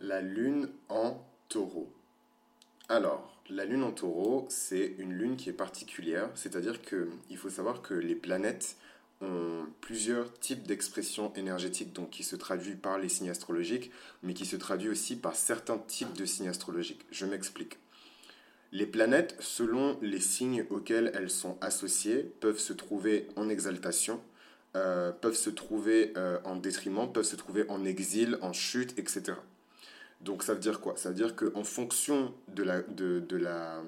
La lune en taureau. Alors, la lune en taureau, c'est une lune qui est particulière, c'est-à-dire qu'il faut savoir que les planètes ont plusieurs types d'expressions énergétiques, donc qui se traduisent par les signes astrologiques, mais qui se traduisent aussi par certains types de signes astrologiques. Je m'explique. Les planètes, selon les signes auxquels elles sont associées, peuvent se trouver en exaltation, euh, peuvent se trouver euh, en détriment, peuvent se trouver en exil, en chute, etc. Donc ça veut dire quoi? Ça veut dire qu'en fonction, de la, de, la,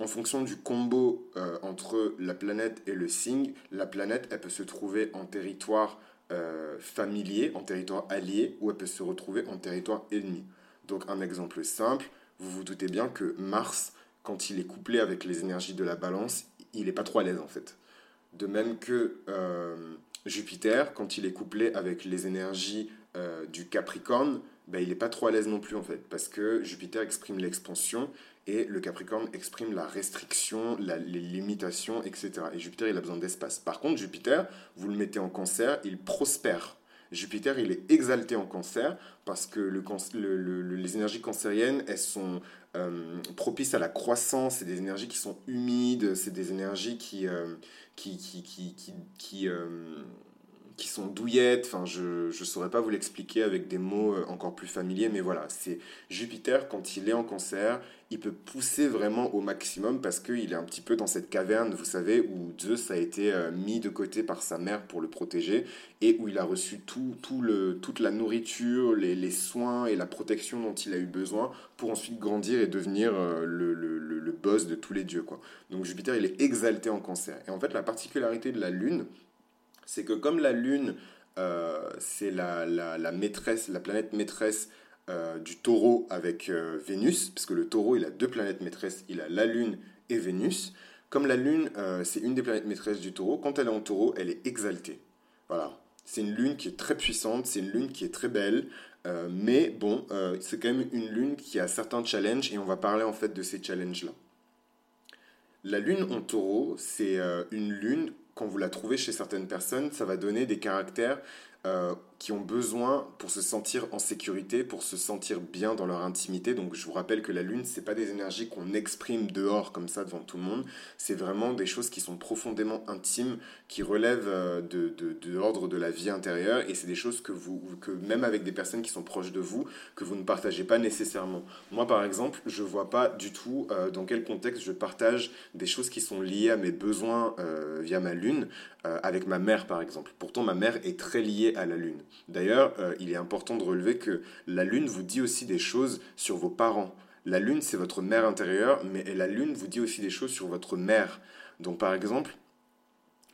en fonction du combo euh, entre la planète et le signe, la planète, elle peut se trouver en territoire euh, familier, en territoire allié, ou elle peut se retrouver en territoire ennemi. Donc un exemple simple, vous vous doutez bien que Mars, quand il est couplé avec les énergies de la balance, il n'est pas trop à l'aise en fait. De même que euh, Jupiter, quand il est couplé avec les énergies du Capricorne, ben, il n'est pas trop à l'aise non plus en fait, parce que Jupiter exprime l'expansion et le Capricorne exprime la restriction, les limitations, etc. Et Jupiter, il a besoin d'espace. Par contre, Jupiter, vous le mettez en cancer, il prospère. Jupiter, il est exalté en cancer parce que le, le, les énergies cancériennes, elles sont euh, propices à la croissance, c'est des énergies qui sont humides, c'est des énergies qui, euh, qui, qui, qui euh, qui sont douillettes, enfin je ne saurais pas vous l'expliquer avec des mots euh, encore plus familiers, mais voilà, c'est Jupiter quand il est en cancer, il peut pousser vraiment au maximum parce qu'il est un petit peu dans cette caverne, vous savez, où Zeus a été euh, mis de côté par sa mère pour le protéger et où il a reçu tout, tout le, toute la nourriture, les, les, soins et la protection dont il a eu besoin pour ensuite grandir et devenir euh, le, le, le boss de tous les dieux. Quoi. Donc Jupiter, il est exalté en cancer. Et en fait, la particularité de la Lune, c'est que comme la Lune, euh, c'est la, la, maîtresse, la planète maîtresse euh, du taureau avec euh, Vénus, parce que le taureau, il a deux planètes maîtresses, il a la Lune et Vénus. Comme la Lune, c'est une des planètes maîtresses du taureau, quand elle est en taureau, elle est exaltée. Voilà. C'est une lune qui est très puissante, c'est une lune qui est très belle, mais bon, c'est quand même une lune qui a certains challenges et on va parler en fait de ces challenges-là. La lune en taureau, c'est une lune quand vous la trouvez chez certaines personnes, ça va donner des caractères euh, qui ont besoin pour se sentir en sécurité, pour se sentir bien dans leur intimité. Donc je vous rappelle que la lune, c'est pas des énergies qu'on exprime dehors comme ça devant tout le monde. C'est vraiment des choses qui sont profondément intimes, qui relèvent euh, de, de, de l'ordre de la vie intérieure. Et c'est des choses que vous, que même avec des personnes qui sont proches de vous, que vous ne partagez pas nécessairement. Moi, par exemple, je vois pas du tout euh, dans quel contexte je partage des choses qui sont liées à mes besoins via ma lune. Euh, avec ma mère par exemple. Pourtant ma mère est très liée à la Lune. D'ailleurs, euh, il est important de relever que la Lune vous dit aussi des choses sur vos parents. La Lune, c'est votre mère intérieure, mais la Lune vous dit aussi des choses sur votre mère. Donc par exemple,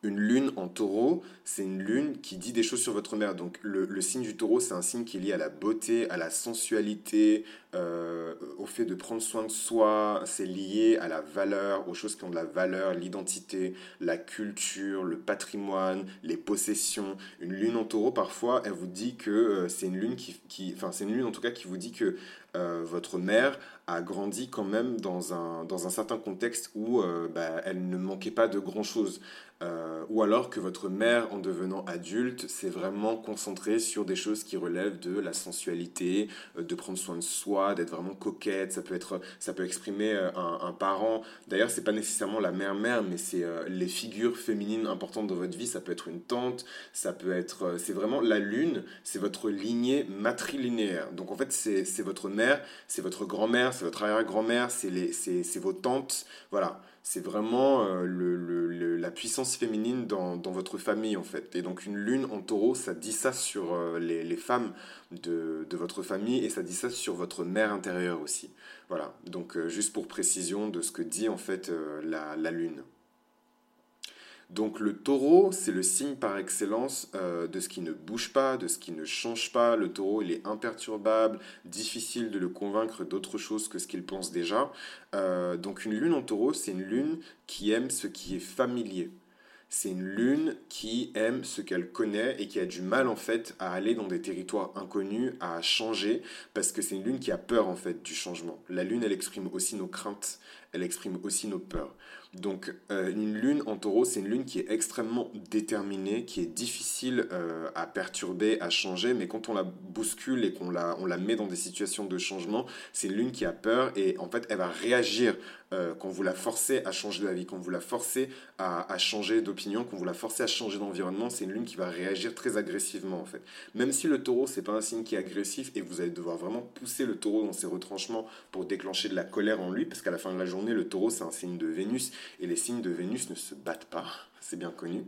une lune en taureau, c'est une lune qui dit des choses sur votre mère. Donc le, signe du taureau, c'est un signe qui est lié à la beauté, à la sensualité, euh, au fait de prendre soin de soi. C'est lié à la valeur, aux choses qui ont de la valeur, l'identité, la culture, le patrimoine, les possessions. Une lune en taureau, parfois, elle vous dit que euh, c'est une lune qui, enfin c'est une lune en tout cas qui vous dit que euh, votre mère a grandi quand même dans un, dans un certain contexte où bah, elle ne manquait pas de grand-chose. Euh, ou alors que votre mère, en devenant adulte, s'est vraiment concentrée sur des choses qui relèvent de la sensualité, euh, de prendre soin de soi, d'être vraiment coquette. Ça peut, être, ça peut exprimer euh, un, parent. D'ailleurs, c'est pas nécessairement la mère-mère, mais c'est les figures féminines importantes dans votre vie. Ça peut être une tante, ça peut être. c'est vraiment la lune, c'est votre lignée matrilinéaire. Donc en fait, c'est votre mère, c'est votre grand-mère, c'est votre arrière-grand-mère, c'est vos tantes. Voilà c'est vraiment euh, le, la puissance féminine dans, dans, votre famille en fait. Et donc une lune en taureau, ça dit ça sur euh, les, les, femmes de, de, votre famille et ça dit ça sur votre mère intérieure aussi. Voilà, donc euh, juste pour précision de ce que dit en fait la, la lune. Donc le taureau, c'est le signe par excellence euh, de ce qui ne bouge pas, de ce qui ne change pas. Le taureau, il est imperturbable, difficile de le convaincre d'autre chose que ce qu'il pense déjà. Euh, donc une lune en taureau, c'est une lune qui aime ce qui est familier. C'est une lune qui aime ce qu'elle connaît et qui a du mal en fait à aller dans des territoires inconnus, à changer, parce que c'est une lune qui a peur en fait du changement. La lune, elle exprime aussi nos craintes, elle exprime aussi nos peurs. Donc euh, une lune en taureau, c'est une lune qui est extrêmement déterminée, qui est difficile euh, à perturber, à changer, mais quand on la bouscule et qu'on la, on la met dans des situations de changement, c'est une lune qui a peur et en fait elle va réagir euh, quand vous la forcez à changer d'avis, quand vous la forcez à, à changer d'opinion, quand vous la forcez à changer d'environnement, c'est une lune qui va réagir très agressivement en fait. Même si le taureau, c'est pas un signe qui est agressif et vous allez devoir vraiment pousser le taureau dans ses retranchements pour déclencher de la colère en lui, parce qu'à la fin de la journée, le taureau, c'est un signe de Vénus et les signes de Vénus ne se battent pas, c'est bien connu.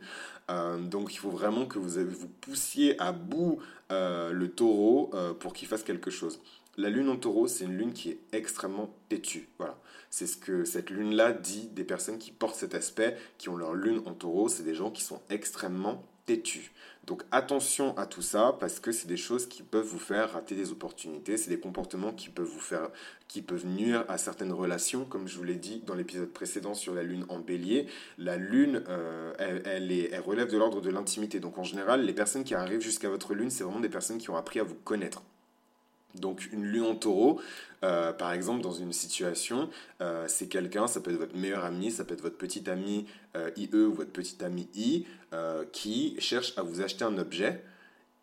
Euh, donc il faut vraiment que vous, vous poussiez à bout euh, le taureau pour qu'il fasse quelque chose. La lune en taureau, c'est une lune qui est extrêmement têtue. Voilà. C'est ce que cette lune-là dit des personnes qui portent cet aspect, qui ont leur lune en taureau, c'est des gens qui sont extrêmement têtus. Donc attention à tout ça parce que c'est des choses qui peuvent vous faire rater des opportunités, c'est des comportements qui peuvent vous faire qui peuvent nuire à certaines relations comme je vous l'ai dit dans l'épisode précédent sur la lune en bélier. La lune euh, elle, elle relève de l'ordre de l'intimité. Donc en général, les personnes qui arrivent jusqu'à votre lune, c'est vraiment des personnes qui ont appris à vous connaître. Donc une lune en taureau, euh, par exemple, dans une situation, euh, c'est quelqu'un, ça peut être votre meilleur ami, ça peut être votre petit ami euh, IE ou votre petit ami I, qui cherche à vous acheter un objet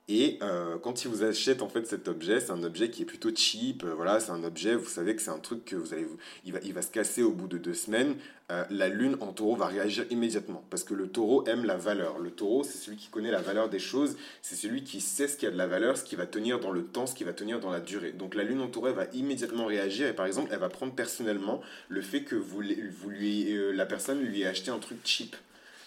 et euh, quand il vous achète en fait cet objet, c'est un objet qui est plutôt cheap. Euh, voilà, c'est un objet, vous savez que c'est un truc que vous allez, il va, il va se casser au bout de deux semaines. Euh, la lune en taureau va réagir immédiatement parce que le taureau aime la valeur. Le taureau, c'est celui qui connaît la valeur des choses, c'est celui qui sait ce qui a de la valeur, ce qui va tenir dans le temps, ce qui va tenir dans la durée. Donc la lune en taureau va immédiatement réagir et par exemple, elle va prendre personnellement le fait que vous, vous lui, la personne lui ait acheté un truc cheap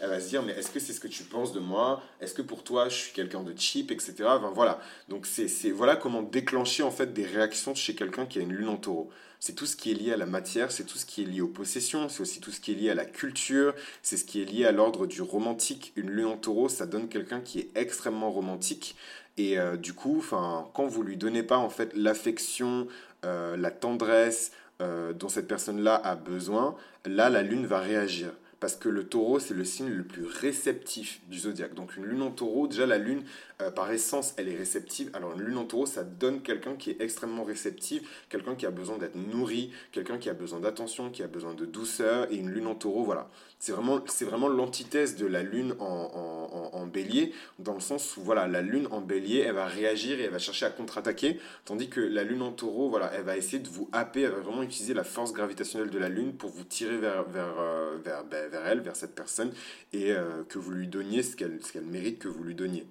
elle va se dire mais est-ce que c'est ce que tu penses de moi? Est-ce que pour toi je suis quelqu'un de cheap, etc. Enfin, voilà. Donc c'est voilà comment déclencher en fait des réactions chez quelqu'un qui a une lune en taureau. C'est tout ce qui est lié à la matière, c'est tout ce qui est lié aux possessions, c'est aussi tout ce qui est lié à la culture, c'est ce qui est lié à l'ordre du romantique. Une lune en taureau, ça donne quelqu'un qui est extrêmement romantique. Et euh, du coup, quand vous lui donnez pas en fait l'affection, euh, la tendresse euh, dont cette personne-là a besoin, là la lune va réagir parce que le taureau, c'est le signe le plus réceptif du zodiaque. Donc une lune en taureau, déjà la lune, euh, par essence, elle est réceptive. Alors une lune en taureau, ça donne quelqu'un qui est extrêmement réceptif, quelqu'un qui a besoin d'être nourri, quelqu'un qui a besoin d'attention, qui a besoin de douceur. Et une lune en taureau, voilà. C'est vraiment, vraiment l'antithèse de la lune en, en, bélier, dans le sens où voilà, la lune en bélier, elle va réagir et elle va chercher à contre-attaquer, tandis que la lune en taureau, voilà, elle va essayer de vous happer, elle va vraiment utiliser la force gravitationnelle de la lune pour vous tirer vers, vers, euh, vers, ben, vers elle, vers cette personne, et euh, que vous lui donniez ce qu'elle mérite que vous lui donniez.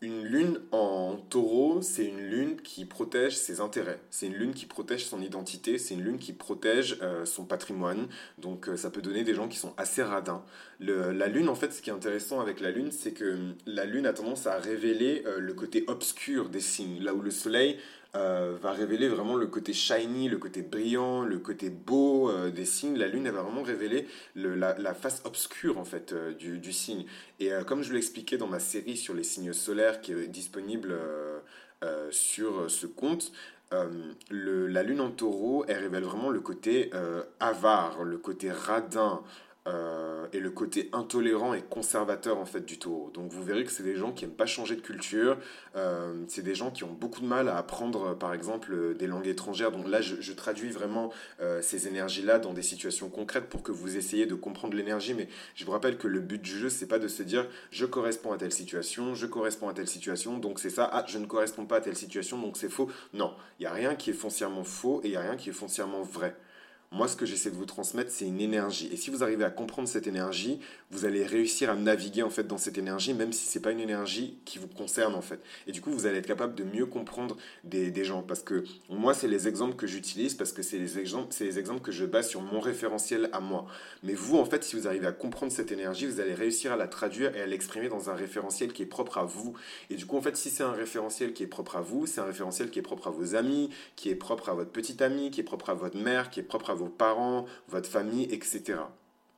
Une lune en taureau, c'est une lune qui protège ses intérêts. C'est une lune qui protège son identité. C'est une lune qui protège euh, son patrimoine. Donc euh, ça peut donner des gens qui sont assez radins. la lune, en fait, ce qui est intéressant avec la lune, c'est que la lune a tendance à révéler le côté obscur des signes. Là où le soleil euh, va révéler vraiment le côté shiny, le côté brillant, le côté beau euh, des signes. La lune, elle va vraiment révéler la, face obscure en fait euh, du, signe. Et comme je l'expliquais dans ma série sur les signes solaires qui est disponible sur ce compte, la lune en taureau, elle révèle vraiment le côté avare, le côté radin, euh, et le côté intolérant et conservateur en fait du taureau. Donc vous verrez que c'est des gens qui n'aiment pas changer de culture, euh, c'est des gens qui ont beaucoup de mal à apprendre par exemple des langues étrangères. Donc là je, traduis vraiment euh, ces énergies-là dans des situations concrètes pour que vous essayiez de comprendre l'énergie, mais je vous rappelle que le but du jeu c'est pas de se dire je corresponds à telle situation, je corresponds à telle situation, donc c'est ça, ah je ne corresponds pas à telle situation, donc c'est faux. Non, il n'y a rien qui est foncièrement faux et il n'y a rien qui est foncièrement vrai. Moi, ce que j'essaie de vous transmettre, c'est une énergie. Et si vous arrivez à comprendre cette énergie, vous allez réussir à naviguer en fait dans cette énergie, même si c'est pas une énergie qui vous concerne en fait. Et du coup, vous allez être capable de mieux comprendre des, des gens. Parce que moi, c'est les exemples que j'utilise, parce que c'est les exemples, c'est les exemples que je base sur mon référentiel à moi. Mais vous, en fait, si vous arrivez à comprendre cette énergie, vous allez réussir à la traduire et à l'exprimer dans un référentiel qui est propre à vous. Et du coup, en fait, si c'est un référentiel qui est propre à vous, c'est un référentiel qui est propre à vos amis, qui est propre à votre petite amie, qui est propre à votre mère, qui est propre à vos parents, votre famille, etc.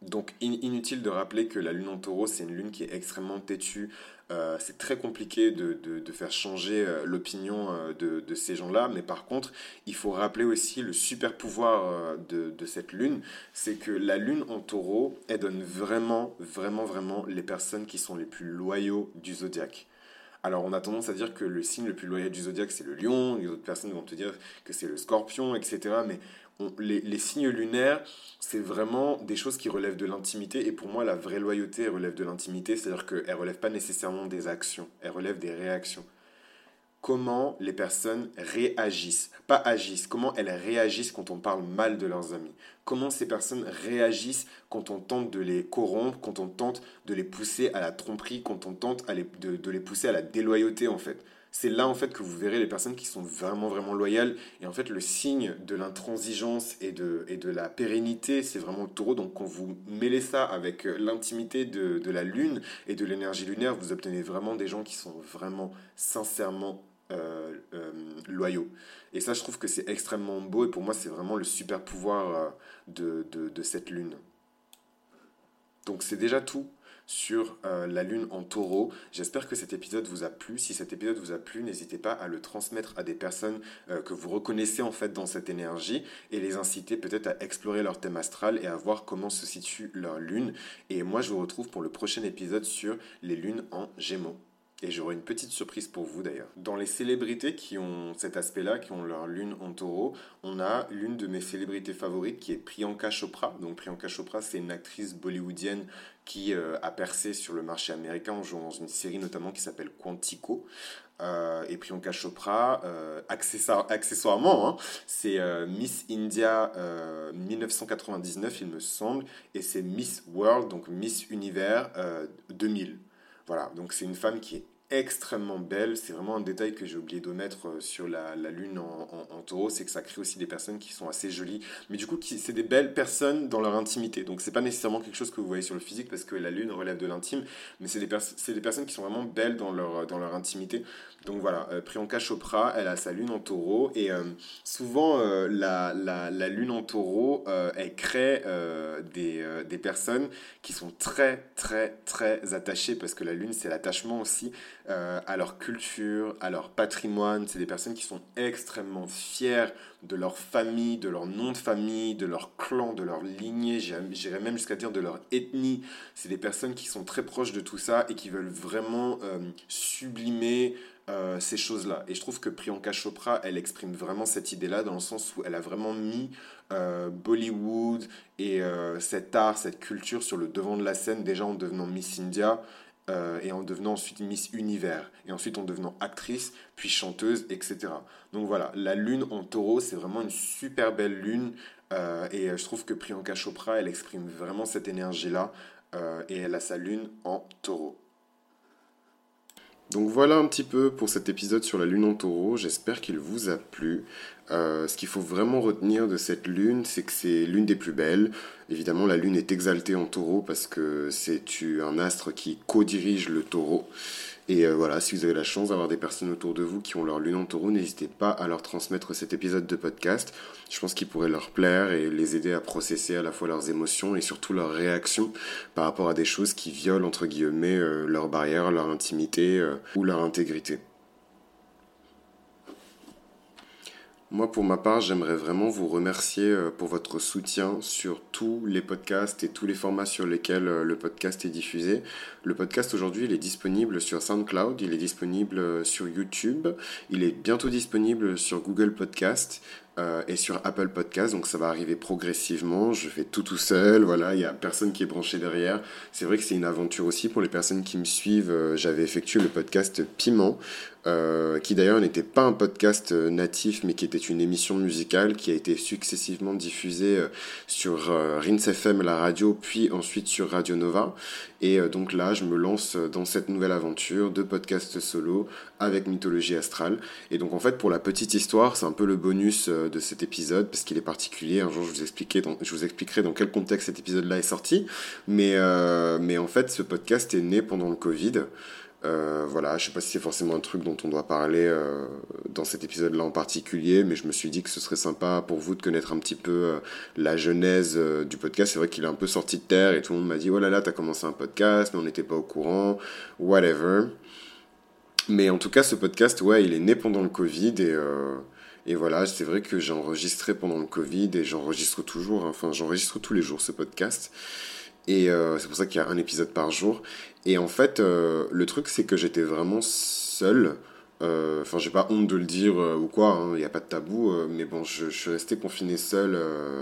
Donc inutile de rappeler que la lune en taureau, c'est une lune qui est extrêmement têtue. Euh, c'est très compliqué de, faire changer euh, l'opinion euh, de, ces gens-là, mais par contre, il faut rappeler aussi le super pouvoir de, de cette lune, c'est que la lune en taureau, elle donne vraiment, vraiment, vraiment les personnes qui sont les plus loyaux du zodiaque. Alors on a tendance à dire que le signe le plus loyal du zodiaque c'est le lion, les autres personnes vont te dire que c'est le scorpion, etc. Mais les, les, signes lunaires, c'est vraiment des choses qui relèvent de l'intimité. Et pour moi, la vraie loyauté relève de l'intimité, c'est-à-dire qu'elle relève pas nécessairement des actions, elle relève des réactions comment les personnes réagissent, pas agissent, comment elles réagissent quand on parle mal de leurs amis, comment ces personnes réagissent quand on tente de les corrompre, quand on tente de les pousser à la tromperie, quand on tente de, les pousser à la déloyauté en fait. C'est là en fait que vous verrez les personnes qui sont vraiment vraiment loyales. Et en fait le signe de l'intransigeance et de, et de la pérennité c'est vraiment le taureau. Donc quand vous mêlez ça avec l'intimité de, de la lune et de l'énergie lunaire vous obtenez vraiment des gens qui sont vraiment sincèrement euh, euh, loyaux. Et ça, je trouve que c'est extrêmement beau et pour moi, c'est vraiment le super pouvoir euh, de, de, de, cette lune. Donc, c'est déjà tout sur la lune en taureau. J'espère que cet épisode vous a plu. Si cet épisode vous a plu, n'hésitez pas à le transmettre à des personnes que vous reconnaissez en fait dans cette énergie et les inciter peut-être à explorer leur thème astral et à voir comment se situe leur lune. Et moi, je vous retrouve pour le prochain épisode sur les lunes en gémeaux. Et j'aurai une petite surprise pour vous d'ailleurs. Dans les célébrités qui ont cet aspect-là, qui ont leur lune en taureau, on a l'une de mes célébrités favorites qui est Priyanka Chopra. Donc Priyanka Chopra, c'est une actrice bollywoodienne qui euh, a percé sur le marché américain en jouant dans une série notamment qui s'appelle Quantico. Euh, et Priyanka Chopra, euh, accessoirement, hein, c'est Miss India 1999, il me semble, et c'est Miss World, donc Miss Univers 2000. Voilà, donc c'est une femme qui est extrêmement belle. C'est vraiment un détail que j'ai oublié de mettre euh, sur la, lune en, taureau, c'est que ça crée aussi des personnes qui sont assez jolies. Mais du coup, c'est des belles personnes dans leur intimité. Donc c'est pas nécessairement quelque chose que vous voyez sur le physique parce que la lune relève de l'intime, mais c'est des, des personnes qui sont vraiment belles dans leur, dans leur intimité. Donc voilà, euh, Priyanka Chopra, elle a sa lune en taureau et euh, souvent la, la, la, lune en taureau, elle crée des, des personnes qui sont très très très attachées parce que la lune c'est l'attachement aussi euh, à leur culture, à leur patrimoine. C'est des personnes qui sont extrêmement fières de leur famille, de leur nom de famille, de leur clan, de leur lignée, j'irais même jusqu'à dire de leur ethnie. C'est des personnes qui sont très proches de tout ça et qui veulent vraiment euh, sublimer euh, ces choses-là. Et je trouve que Priyanka Chopra, elle exprime vraiment cette idée-là dans le sens où elle a vraiment mis Bollywood et cet art, cette culture sur le devant de la scène déjà en devenant Miss India. Euh, et en devenant ensuite Miss Univers, et ensuite en devenant actrice, puis chanteuse, etc. Donc voilà, la lune en taureau, c'est vraiment une super belle lune, euh, et je trouve que Priyanka Chopra, elle exprime vraiment cette énergie-là, euh, et elle a sa lune en taureau. Donc voilà un petit peu pour cet épisode sur la lune en taureau, j'espère qu'il vous a plu. Euh, ce qu'il faut vraiment retenir de cette lune, c'est que c'est l'une des plus belles. Évidemment, la lune est exaltée en taureau parce que c'est un astre qui co-dirige le taureau. Et euh, voilà, si vous avez la chance d'avoir des personnes autour de vous qui ont leur lune en taureau, n'hésitez pas à leur transmettre cet épisode de podcast. Je pense qu'il pourrait leur plaire et les aider à processer à la fois leurs émotions et surtout leurs réactions par rapport à des choses qui violent, entre guillemets, euh, leurs barrières, leur intimité ou leur intégrité. Moi, pour ma part, j'aimerais vraiment vous remercier euh, pour votre soutien sur tous les podcasts et tous les formats sur lesquels euh, le podcast est diffusé. Le podcast aujourd'hui, il est disponible sur SoundCloud, il est disponible euh, sur YouTube, il est bientôt disponible sur Google Podcast. Et sur Apple Podcast, donc ça va arriver progressivement. Je fais tout tout seul, voilà, il n'y a personne qui est branché derrière. C'est vrai que c'est une aventure aussi pour les personnes qui me suivent. J'avais effectué le podcast Piment, euh, qui d'ailleurs n'était pas un podcast euh, natif, mais qui était une émission musicale qui a été successivement diffusée euh, sur Rins FM, la radio, puis ensuite sur Radio Nova. Et donc là, je me lance dans cette nouvelle aventure de podcast solo avec Mythologie Astrale. Et donc en fait, pour la petite histoire, c'est un peu le bonus de cet épisode, parce qu'il est particulier. Un jour, je vous, expliquerai dans, quel contexte cet épisode-là est sorti. Mais, mais en fait, ce podcast est né pendant le Covid. Euh, voilà, je sais pas si c'est forcément un truc dont on doit parler euh, dans cet épisode-là en particulier, mais je me suis dit que ce serait sympa pour vous de connaître un petit peu euh, la genèse du podcast. C'est vrai qu'il est un peu sorti de terre et tout le monde m'a dit oh là là, t'as commencé un podcast, mais on n'était pas au courant, whatever. Mais en tout cas, ce podcast, ouais, il est né pendant le Covid et et voilà, c'est vrai que j'ai enregistré pendant le Covid et j'enregistre toujours, enfin j'enregistre tous les jours ce podcast. Et c'est pour ça qu'il y a un épisode par jour. Et en fait, le truc, c'est que j'étais vraiment seul. Enfin, j'ai pas honte de le dire ou quoi, il n'y a pas de tabou, mais bon, je, suis resté confiné seul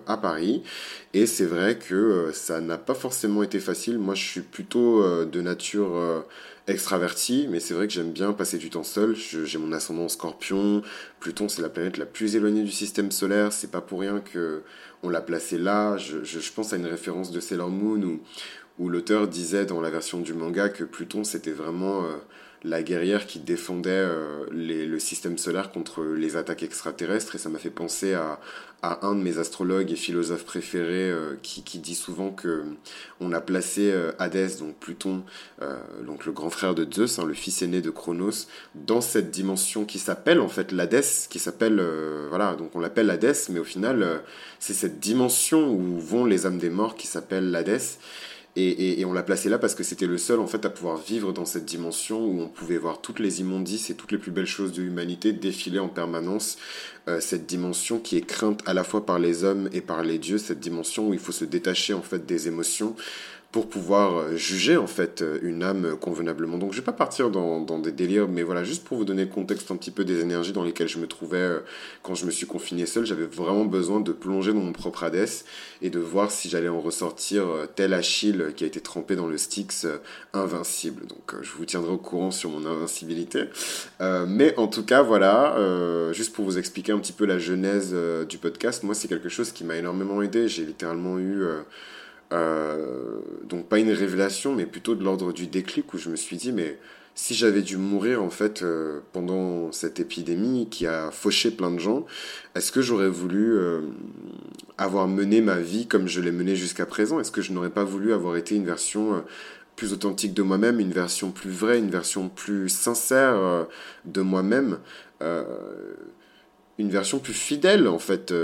à Paris. Et c'est vrai que ça n'a pas forcément été facile. Moi, je suis plutôt de nature extraverti, mais c'est vrai que j'aime bien passer du temps seul. J'ai mon ascendant scorpion. Pluton, c'est la planète la plus éloignée du système solaire. C'est pas pour rien que on l'a placé là. Je, pense à une référence de Sailor Moon où, l'auteur disait dans la version du manga que Pluton, c'était vraiment euh, la guerrière qui défendait euh, le système solaire contre les attaques extraterrestres. Et ça m'a fait penser à, un de mes astrologues et philosophes préférés euh, qui, dit souvent que on a placé euh, Hadès, donc Pluton, euh, donc le grand frère de Zeus, hein, le fils aîné de Chronos, dans cette dimension qui s'appelle en fait l'Hadès, qui s'appelle voilà, donc on l'appelle l'Hadès, mais au final c'est cette dimension où vont les âmes des morts qui s'appelle l'Hadès. Et, on l'a placé là parce que c'était le seul en fait à pouvoir vivre dans cette dimension où on pouvait voir toutes les immondices et toutes les plus belles choses de l'humanité défiler en permanence. Euh, cette dimension qui est crainte à la fois par les hommes et par les dieux, cette dimension où il faut se détacher en fait des émotions pour pouvoir euh, juger en fait euh, une âme convenablement. Donc je vais pas partir dans, des délires, mais voilà, juste pour vous donner le contexte un petit peu des énergies dans lesquelles je me trouvais euh, quand je me suis confiné seul, j'avais vraiment besoin de plonger dans mon propre Hadès et de voir si j'allais en ressortir tel Achille qui a été trempé dans le Styx invincible. Donc je vous tiendrai au courant sur mon invincibilité. mais en tout cas, voilà, juste pour vous expliquer un petit peu la genèse du podcast, moi c'est quelque chose qui m'a énormément aidé. J'ai littéralement eu euh, donc pas une révélation, mais plutôt de l'ordre du déclic où je me suis dit, mais si j'avais dû mourir en fait euh, pendant cette épidémie qui a fauché plein de gens, est-ce que j'aurais voulu euh, avoir mené ma vie comme je l'ai menée jusqu'à présent? Est-ce que je n'aurais pas voulu avoir été une version plus authentique de moi-même, une version plus vraie, une version plus sincère de moi-même? Une version plus fidèle en fait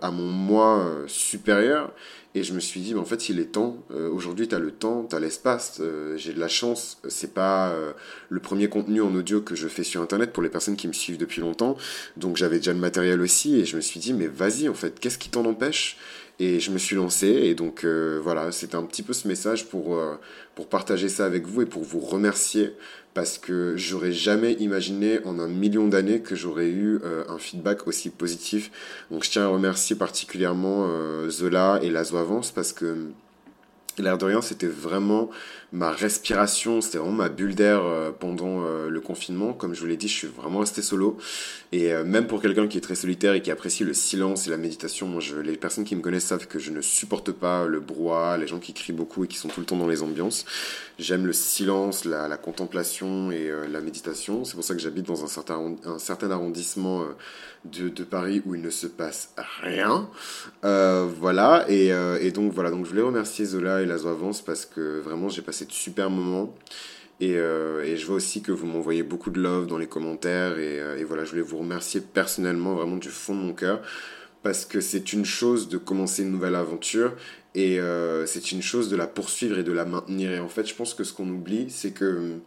à mon moi supérieur et je me suis dit, mais en fait, il est temps. Euh, aujourd'hui, tu as le temps, tu as l'espace. Euh, j'ai de la chance. C'est pas euh, le premier contenu en audio que je fais sur Internet pour les personnes qui me suivent depuis longtemps. Donc, j'avais déjà le matériel aussi. Et je me suis dit, mais vas-y, en fait, qu'est-ce qui t'en empêche? Et je me suis lancé. Et donc, voilà, c'était un petit peu ce message pour, pour partager ça avec vous et pour vous remercier parce que j'aurais jamais imaginé en un million d'années que j'aurais eu euh, un feedback aussi positif. Donc je tiens à remercier particulièrement euh, Zola et Lazo Avance parce que l'air de rien, c'était vraiment ma respiration, c'était vraiment ma bulle d'air euh, pendant euh, le confinement. Comme je vous l'ai dit, je suis vraiment resté solo. Et euh, même pour quelqu'un qui est très solitaire et qui apprécie le silence et la méditation, les personnes qui me connaissent savent que je ne supporte pas le brouhaha, les gens qui crient beaucoup et qui sont tout le temps dans les ambiances. J'aime le silence, la, la contemplation et la méditation. C'est pour ça que j'habite dans un certain, arrondissement de, de, Paris où il ne se passe rien. voilà. Et, et, donc, voilà. Donc, je voulais remercier Zola et Avance parce que vraiment, j'ai passé de super moments. Et, euh, et, je vois aussi que vous m'envoyez beaucoup de love dans les commentaires. Et, euh, et, voilà, je voulais vous remercier personnellement, vraiment du fond de mon cœur. Parce que c'est une chose de commencer une nouvelle aventure. Et euh, c'est une chose de la poursuivre et de la maintenir. Et en fait, je pense que ce qu'on oublie, c'est que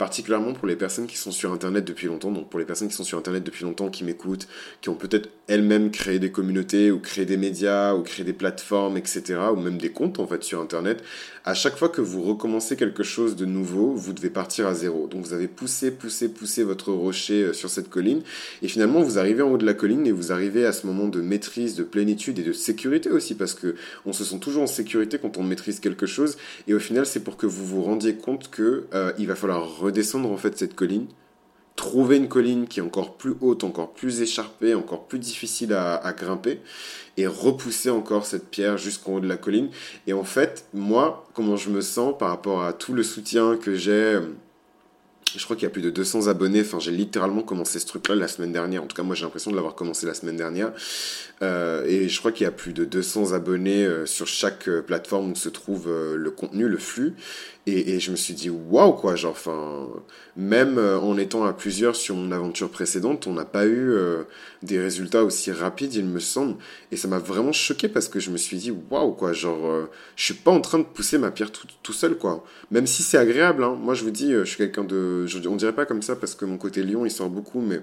particulièrement pour les personnes qui sont sur Internet depuis longtemps, donc pour les personnes qui sont sur Internet depuis longtemps, qui m'écoutent, qui ont peut-être elles-mêmes créé des communautés, ou créé des médias, ou créé des plateformes, etc., ou même des comptes, en fait, sur Internet, à chaque fois que vous recommencez quelque chose de nouveau, vous devez partir à zéro. Donc vous avez poussé, poussé, poussé votre rocher euh, sur cette colline, et finalement vous arrivez en haut de la colline, et vous arrivez à ce moment de maîtrise, de plénitude et de sécurité aussi, parce que on se sent toujours en sécurité quand on maîtrise quelque chose, et au final c'est pour que vous vous rendiez compte que euh, il va falloir redescendre en fait cette colline, trouver une colline qui est encore plus haute, encore plus écharpée, encore plus difficile à, grimper, et repousser encore cette pierre jusqu'en haut de la colline. Et en fait, moi, comment je me sens par rapport à tout le soutien que j'ai je crois qu'il y a plus de 200 abonnés. Enfin, j'ai littéralement commencé ce truc-là la semaine dernière. En tout cas, moi, j'ai l'impression de l'avoir commencé la semaine dernière. Euh, et je crois qu'il y a plus de 200 abonnés euh, sur chaque euh, plateforme où se trouve le contenu, le flux. Et, je me suis dit, waouh, quoi. Genre, enfin, même en étant à plusieurs sur mon aventure précédente, on n'a pas eu des résultats aussi rapides, il me semble. Et ça m'a vraiment choqué parce que je me suis dit, waouh, quoi. Genre, je suis pas en train de pousser ma pierre tout, seul, quoi. Même si c'est agréable, hein. Moi, je vous dis, je suis quelqu'un de. on dirait pas comme ça parce que mon côté lion, il sort beaucoup, mais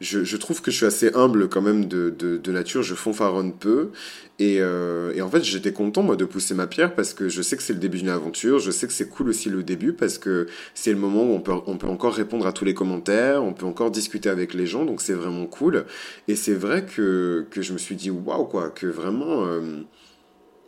je, trouve que je suis assez humble quand même de, de, nature, je fanfaronne peu. Et, euh, et en fait, j'étais content, moi, de pousser ma pierre parce que je sais que c'est le début d'une aventure. Je sais que c'est cool aussi le début parce que c'est le moment où on peut, on peut encore répondre à tous les commentaires, on peut encore discuter avec les gens, donc c'est vraiment cool. Et c'est vrai que, que je me suis dit, waouh, quoi, que vraiment. Euh,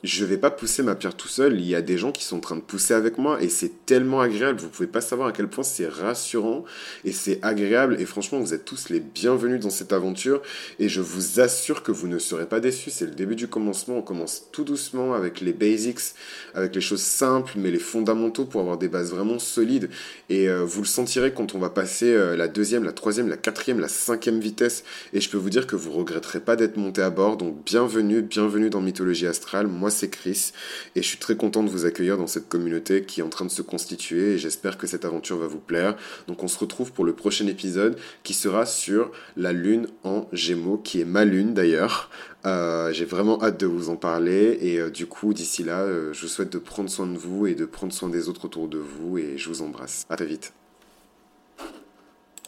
je vais pas pousser ma pierre tout seul. Il y a des gens qui sont en train de pousser avec moi et c'est tellement agréable. Vous pouvez pas savoir à quel point c'est rassurant et c'est agréable. Et franchement, vous êtes tous les bienvenus dans cette aventure et je vous assure que vous ne serez pas déçus. C'est le début du commencement. On commence tout doucement avec les basics, avec les choses simples, mais les fondamentaux pour avoir des bases vraiment solides. Et euh, vous le sentirez quand on va passer euh, la deuxième, la troisième, la quatrième, la cinquième vitesse. Et je peux vous dire que vous regretterez pas d'être monté à bord. Donc bienvenue, bienvenue dans Mythologie Astrale. Moi, c'est Chris et je suis très content de vous accueillir dans cette communauté qui est en train de se constituer et j'espère que cette aventure va vous plaire. Donc on se retrouve pour le prochain épisode qui sera sur la lune en gémeaux, qui est ma lune d'ailleurs. Euh, j'ai vraiment hâte de vous en parler et euh, du coup d'ici là, euh, je vous souhaite de prendre soin de vous et de prendre soin des autres autour de vous et je vous embrasse. À très vite.